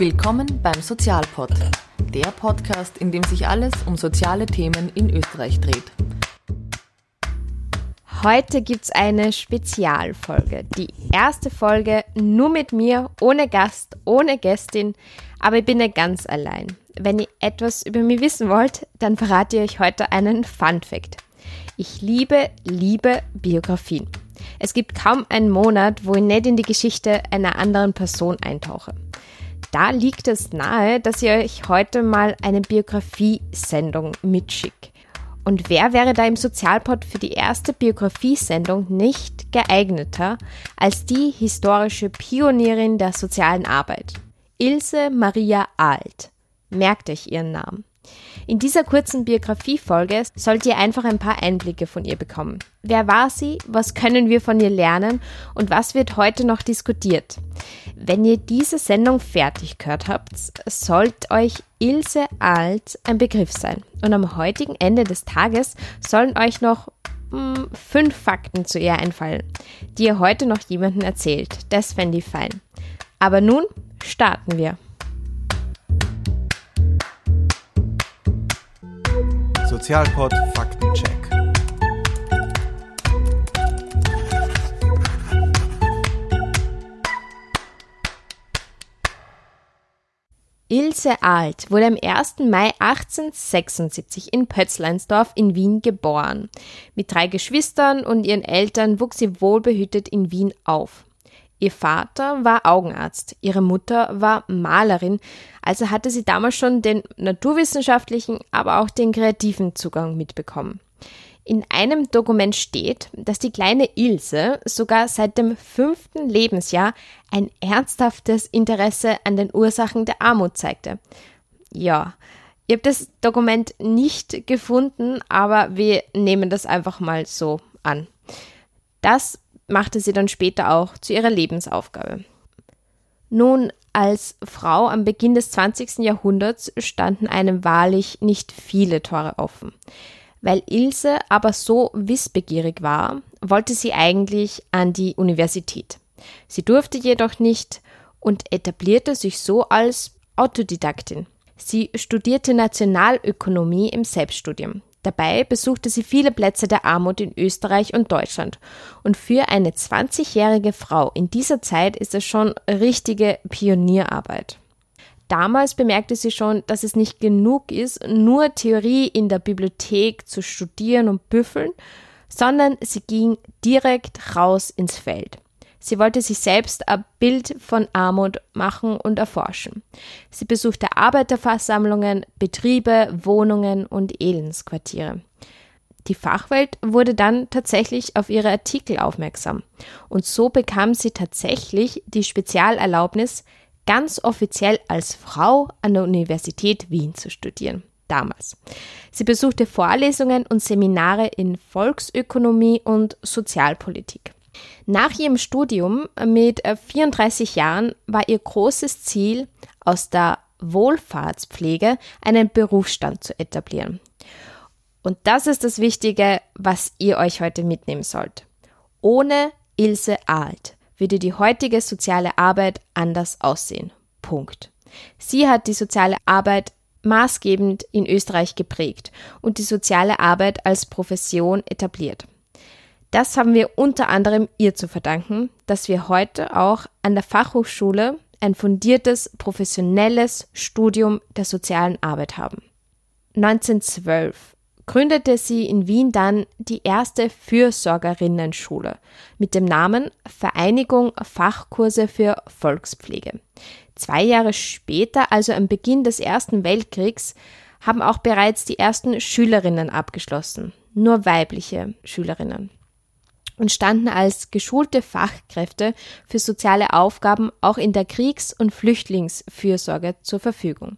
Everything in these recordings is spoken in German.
Willkommen beim Sozialpod, der Podcast, in dem sich alles um soziale Themen in Österreich dreht. Heute gibt es eine Spezialfolge. Die erste Folge nur mit mir, ohne Gast, ohne Gästin, aber ich bin nicht ganz allein. Wenn ihr etwas über mich wissen wollt, dann verrate ich euch heute einen Fun Fact. Ich liebe, liebe Biografien. Es gibt kaum einen Monat, wo ich nicht in die Geschichte einer anderen Person eintauche da liegt es nahe, dass ich euch heute mal eine Biografiesendung mitschicke. Und wer wäre da im Sozialpod für die erste Biografiesendung nicht geeigneter als die historische Pionierin der sozialen Arbeit? Ilse Maria Alt. Merkt euch ihren Namen. In dieser kurzen Biografiefolge sollt ihr einfach ein paar Einblicke von ihr bekommen. Wer war sie? Was können wir von ihr lernen? Und was wird heute noch diskutiert? Wenn ihr diese Sendung fertig gehört habt, sollte euch Ilse Alt ein Begriff sein. Und am heutigen Ende des Tages sollen euch noch mh, hm, fünf Fakten zu ihr einfallen, die ihr heute noch jemandem erzählt. Das fände ich fein. Aber nun starten wir. Sozialpod Faktencheck. Ilse Alt wurde am 1. Mai 1876 in Pötzleinsdorf in Wien geboren. Mit drei Geschwistern und ihren Eltern wuchs sie wohlbehütet in Wien auf. Ihr Vater war Augenarzt, ihre Mutter war Malerin, also hatte sie damals schon den naturwissenschaftlichen, aber auch den kreativen Zugang mitbekommen. In einem Dokument steht, dass die kleine Ilse sogar seit dem fünften Lebensjahr ein ernsthaftes Interesse an den Ursachen der Armut zeigte. Ja, ich habe das Dokument nicht gefunden, aber wir nehmen das einfach mal so an. Das machte sie dann später auch zu ihrer Lebensaufgabe. Nun, als Frau am Beginn des 20. Jahrhunderts standen einem wahrlich nicht viele Tore offen. Weil Ilse aber so wissbegierig war, wollte sie eigentlich an die Universität. Sie durfte jedoch nicht und etablierte sich so als Autodidaktin. Sie studierte Nationalökonomie im Selbststudium. Dabei besuchte sie viele Plätze der Armut in Österreich und Deutschland. Und für eine 20-jährige Frau in dieser Zeit ist es schon richtige Pionierarbeit. Damals bemerkte sie schon, dass es nicht genug ist, nur Theorie in der Bibliothek zu studieren und büffeln, sondern sie ging direkt raus ins Feld. Sie wollte sich selbst ein Bild von Armut machen und erforschen. Sie besuchte Arbeiterversammlungen, Betriebe, Wohnungen und Elendsquartiere. Die Fachwelt wurde dann tatsächlich auf ihre Artikel aufmerksam. Und so bekam sie tatsächlich die Spezialerlaubnis, ganz offiziell als Frau an der Universität Wien zu studieren. Damals. Sie besuchte Vorlesungen und Seminare in Volksökonomie und Sozialpolitik. Nach ihrem Studium mit 34 äh, Jahren war ihr großes Ziel, aus der Wohlfahrtspflege einen Berufsstand zu etablieren. Und das ist das Wichtige, was ihr euch heute mitnehmen sollt. Ohne Ilse Alt würde die heutige soziale Arbeit anders aussehen. Punkt. Sie hat die soziale Arbeit maßgebend in Österreich geprägt und die soziale Arbeit als Profession etabliert. Das haben wir unter anderem ihr zu verdanken, dass wir heute auch an der Fachhochschule ein fundiertes, professionelles Studium der sozialen Arbeit haben. 1912 gründete sie in Wien dann die erste Fürsorgerinnenschule mit dem Namen Vereinigung Fachkurse für Volkspflege. Zwei Jahre später, also am Beginn des Ersten Weltkriegs, haben auch bereits die ersten Schülerinnen abgeschlossen, nur weibliche Schülerinnen und standen als geschulte Fachkräfte für soziale Aufgaben auch in der Kriegs- und Flüchtlingsfürsorge zur Verfügung.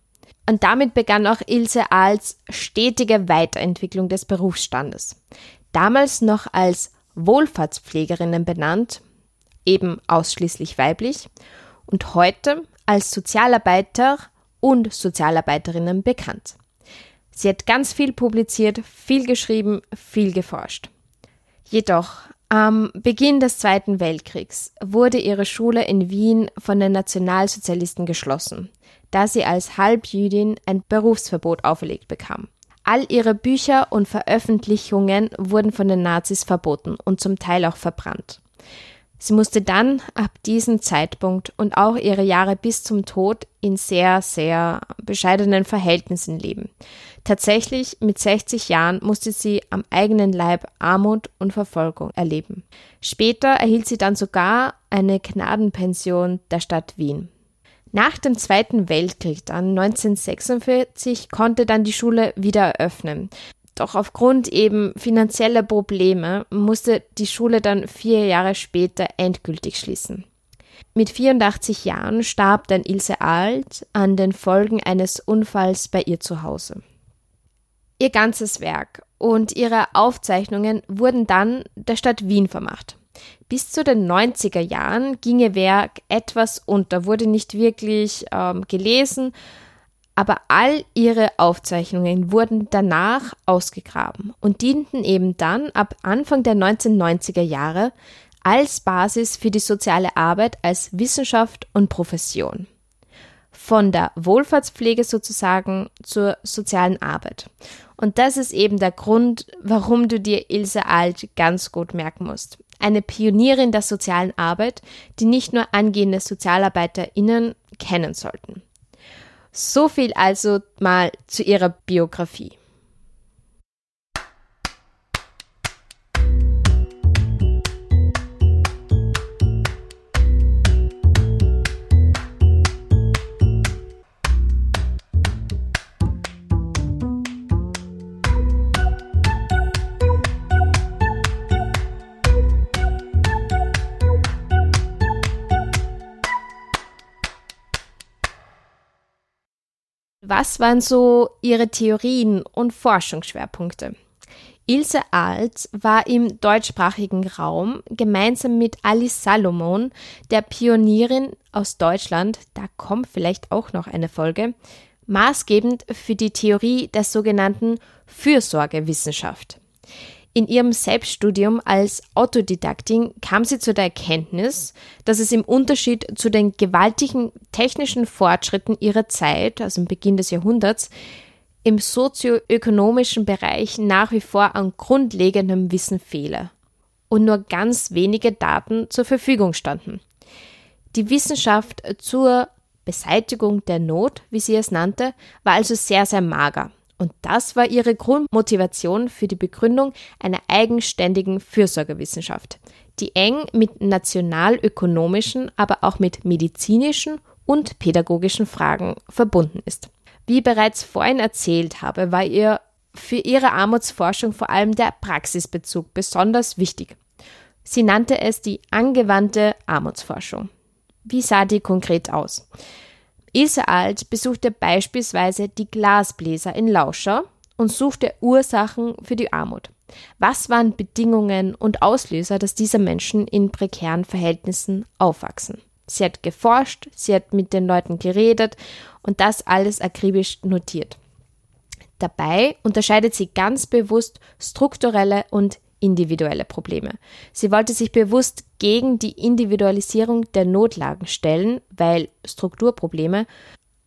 Und damit begann auch Ilse als stetige Weiterentwicklung des Berufsstandes. Damals noch als Wohlfahrtspflegerinnen benannt, eben ausschließlich weiblich, und heute als Sozialarbeiter und Sozialarbeiterinnen bekannt. Sie hat ganz viel publiziert, viel geschrieben, viel geforscht. Jedoch Am Beginn des Zweiten Weltkriegs wurde ihre Schule in Wien von den Nationalsozialisten geschlossen, da sie als Halbjüdin ein Berufsverbot auferlegt bekam. All ihre Bücher und Veröffentlichungen wurden von den Nazis verboten und zum Teil auch verbrannt. Sie musste dann ab diesem Zeitpunkt und auch ihre Jahre bis zum Tod in sehr, sehr bescheidenen Verhältnissen leben. Tatsächlich mit 60 Jahren musste sie am eigenen Leib Armut und Verfolgung erleben. Später erhielt sie dann sogar eine Gnadenpension der Stadt Wien. Nach dem Zweiten Weltkrieg dann 1946 konnte dann die Schule wieder eröffnen. Doch aufgrund eben finanzieller Probleme musste die Schule dann vier Jahre später endgültig schließen. Mit 84 Jahren starb dann Ilse Alt an den Folgen eines Unfalls bei ihr zu Hause. Ihr ganzes Werk und ihre Aufzeichnungen wurden dann der Stadt Wien vermacht. Bis zu den 90er Jahren ging ihr Werk etwas unter, wurde nicht wirklich ähm, gelesen aber all ihre Aufzeichnungen wurden danach ausgegraben und dienten eben dann ab Anfang der 1990er Jahre als Basis für die soziale Arbeit als Wissenschaft und Profession. Von der Wohlfahrtspflege sozusagen zur sozialen Arbeit. Und das ist eben der Grund, warum du dir Ilse Alt ganz gut merken musst. Eine Pionierin der sozialen Arbeit, die nicht nur angehende SozialarbeiterInnen kennen sollten. So viel also mal zu ihrer Biografie. Was waren so Ihre Theorien und Forschungsschwerpunkte? Ilse Alt war im deutschsprachigen Raum gemeinsam mit Alice Salomon, der Pionierin aus Deutschland, da kommt vielleicht auch noch eine Folge, maßgebend für die Theorie der sogenannten Fürsorgewissenschaft. In ihrem Selbststudium als Autodidaktin kam sie zu der Erkenntnis, dass es im Unterschied zu den gewaltigen technischen Fortschritten ihrer Zeit, also im Beginn des Jahrhunderts, im sozioökonomischen Bereich nach wie vor an grundlegendem Wissen fehle und nur ganz wenige Daten zur Verfügung standen. Die Wissenschaft zur Beseitigung der Not, wie sie es nannte, war also sehr, sehr mager. Und das war ihre Grundmotivation für die Begründung einer eigenständigen Fürsorgewissenschaft, die eng mit nationalökonomischen, aber auch mit medizinischen und pädagogischen Fragen verbunden ist. Wie bereits vorhin erzählt habe, war ihr für ihre Armutsforschung vor allem der Praxisbezug besonders wichtig. Sie nannte es die angewandte Armutsforschung. Wie sah die konkret aus? Ilse Alt besuchte beispielsweise die Glasbläser in Lauscher und suchte Ursachen für die Armut. Was waren Bedingungen und Auslöser, dass diese Menschen in prekären Verhältnissen aufwachsen? Sie hat geforscht, sie hat mit den Leuten geredet und das alles akribisch notiert. Dabei unterscheidet sie ganz bewusst strukturelle und individuelle Probleme. Sie wollte sich bewusst gegen die Individualisierung der Notlagen stellen, weil Strukturprobleme,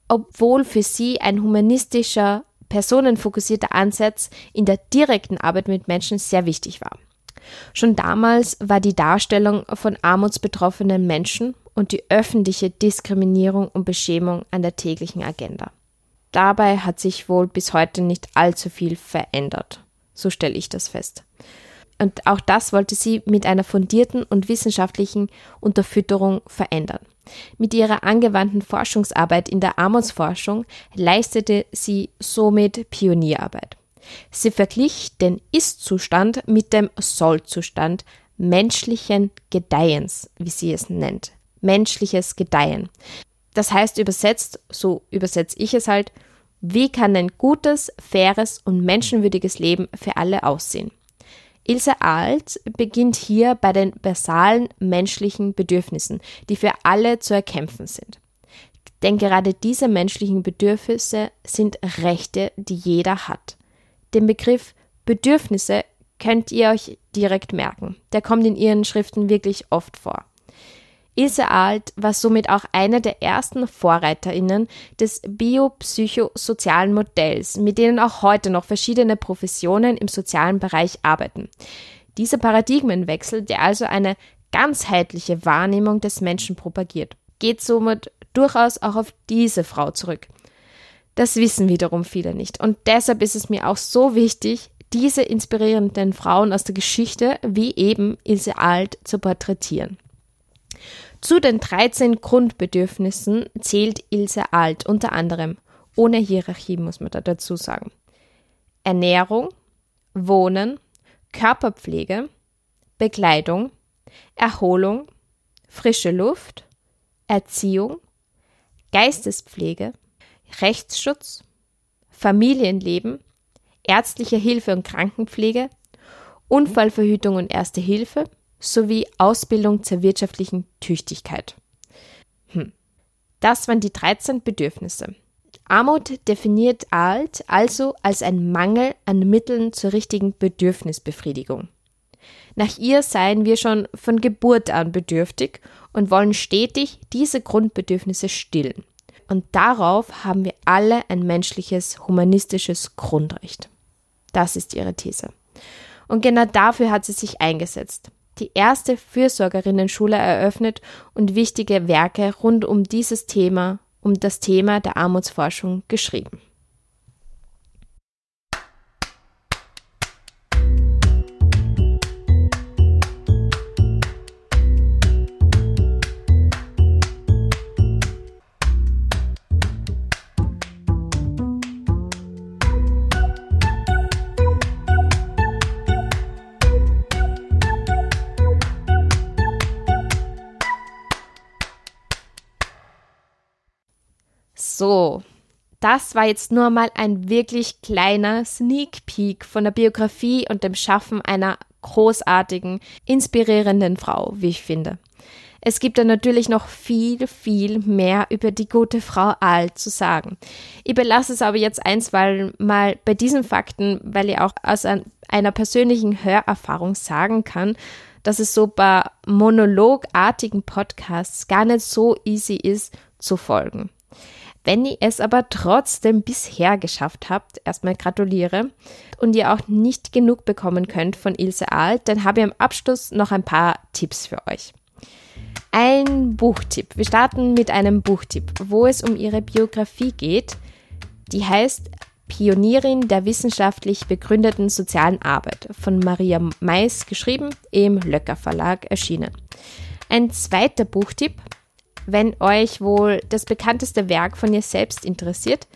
obwohl für sie ein humanistischer, personenfokussierter Ansatz in der direkten Arbeit mit Menschen sehr wichtig war. Schon damals war die Darstellung von armutsbetroffenen Menschen und die öffentliche Diskriminierung und Beschämung an der täglichen Agenda. Dabei hat sich wohl bis heute nicht allzu viel verändert. So stelle ich das fest. Und auch das wollte sie mit einer fundierten und wissenschaftlichen Unterfütterung verändern. Mit ihrer angewandten Forschungsarbeit in der Armutsforschung leistete sie somit Pionierarbeit. Sie verglich den Ist-Zustand mit dem Soll-Zustand menschlichen Gedeihens, wie sie es nennt. Menschliches Gedeihen. Das heißt übersetzt, so übersetze ich es halt, wie kann ein gutes, faires und menschenwürdiges Leben für alle aussehen? Ilse Alt beginnt hier bei den basalen menschlichen Bedürfnissen, die für alle zu erkämpfen sind. Denn gerade diese menschlichen Bedürfnisse sind Rechte, die jeder hat. Den Begriff Bedürfnisse könnt ihr euch direkt merken. Der kommt in ihren Schriften wirklich oft vor. Ilse Alt war somit auch eine der ersten VorreiterInnen des biopsychosozialen Modells, mit denen auch heute noch verschiedene Professionen im sozialen Bereich arbeiten. Dieser Paradigmenwechsel, der also eine ganzheitliche Wahrnehmung des Menschen propagiert, geht somit durchaus auch auf diese Frau zurück. Das wissen wiederum viele nicht. Und deshalb ist es mir auch so wichtig, diese inspirierenden Frauen aus der Geschichte, wie eben Ilse Alt, zu porträtieren. Zu den 13 Grundbedürfnissen zählt Ilse Alt unter anderem, ohne Hierarchie muss man da dazu sagen. Ernährung, Wohnen, Körperpflege, Bekleidung, Erholung, frische Luft, Erziehung, Geistespflege, Rechtsschutz, Familienleben, ärztliche Hilfe und Krankenpflege, Unfallverhütung und Erste Hilfe sowie Ausbildung zur wirtschaftlichen Tüchtigkeit. Hm. Das waren die 13 Bedürfnisse. Armut definiert Alt also als ein Mangel an Mitteln zur richtigen Bedürfnisbefriedigung. Nach ihr seien wir schon von Geburt an bedürftig und wollen stetig diese Grundbedürfnisse stillen. Und darauf haben wir alle ein menschliches, humanistisches Grundrecht. Das ist ihre These. Und genau dafür hat sie sich eingesetzt. Die erste Fürsorgerinnenschule eröffnet und wichtige Werke rund um dieses Thema, um das Thema der Armutsforschung geschrieben. So, das war jetzt nur mal ein wirklich kleiner Sneak Peek von der Biografie und dem Schaffen einer großartigen, inspirierenden Frau, wie ich finde. Es gibt da natürlich noch viel, viel mehr über die gute Frau Alt zu sagen. Ich belasse es aber jetzt eins, weil mal bei diesen Fakten, weil ich auch aus ein, einer persönlichen Hörerfahrung sagen kann, dass es so bei monologartigen Podcasts gar nicht so easy ist zu folgen. Wenn ihr es aber trotzdem bisher geschafft habt, erstmal gratuliere und ihr auch nicht genug bekommen könnt von Ilse Alt, dann habe ich am Abschluss noch ein paar Tipps für euch. Ein Buchtipp. Wir starten mit einem Buchtipp, wo es um ihre Biografie geht. Die heißt Pionierin der wissenschaftlich begründeten sozialen Arbeit von Maria Mais geschrieben, im Löcker Verlag erschienen. Ein zweiter Buchtipp wenn euch wohl das bekannteste Werk von ihr selbst interessiert.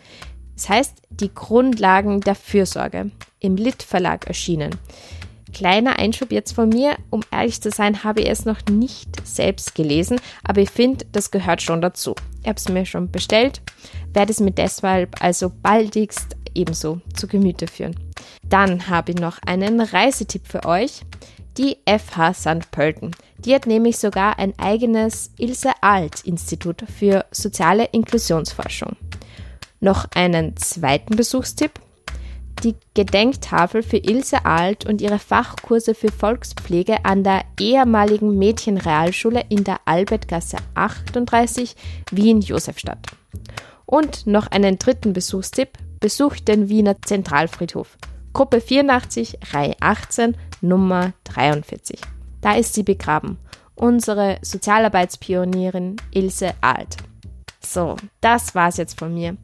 Es heißt Die Grundlagen der Fürsorge, im Lit Verlag erschienen. Kleiner Einschub jetzt von mir, um ehrlich zu sein, habe ich es noch nicht selbst gelesen, aber ich finde, das gehört schon dazu. Ich habe es mir schon bestellt, werde es mir deshalb also baldigst ebenso zu Gemüte führen. Dann habe ich noch einen Reisetipp für euch die FH St. Pölten. Die hat nämlich sogar ein eigenes Ilse Alt Institut für soziale Inklusionsforschung. Noch einen zweiten Besuchstipp. Die Gedenktafel für Ilse Alt und ihre Fachkurse für Volkspflege an der ehemaligen Mädchenrealschule in der Albertgasse 38 Wien-Josefstadt. Und noch einen dritten Besuchstipp. Besucht den Wiener Zentralfriedhof. Gruppe 84, Reihe 18, Nummer 43. Da ist sie begraben. Unsere Sozialarbeitspionierin Ilse Alt. So, das war's jetzt von mir.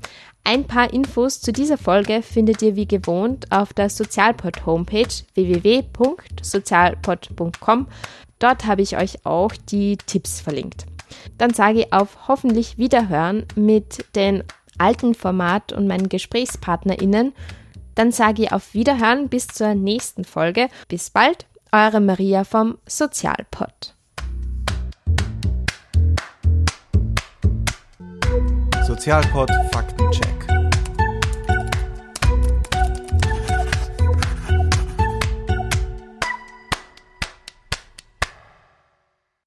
Ein paar Infos zu dieser Folge findet ihr wie gewohnt auf der Sozialpod Homepage www.sozialpod.com. Dort habe ich euch auch die Tipps verlinkt. Dann sage ich auf hoffentlich Wiederhören mit den alten Format und meinen GesprächspartnerInnen dann sage ich auf Wiederhören bis zur nächsten Folge. Bis bald, eure Maria vom Sozialpod. Sozialpod Faktencheck.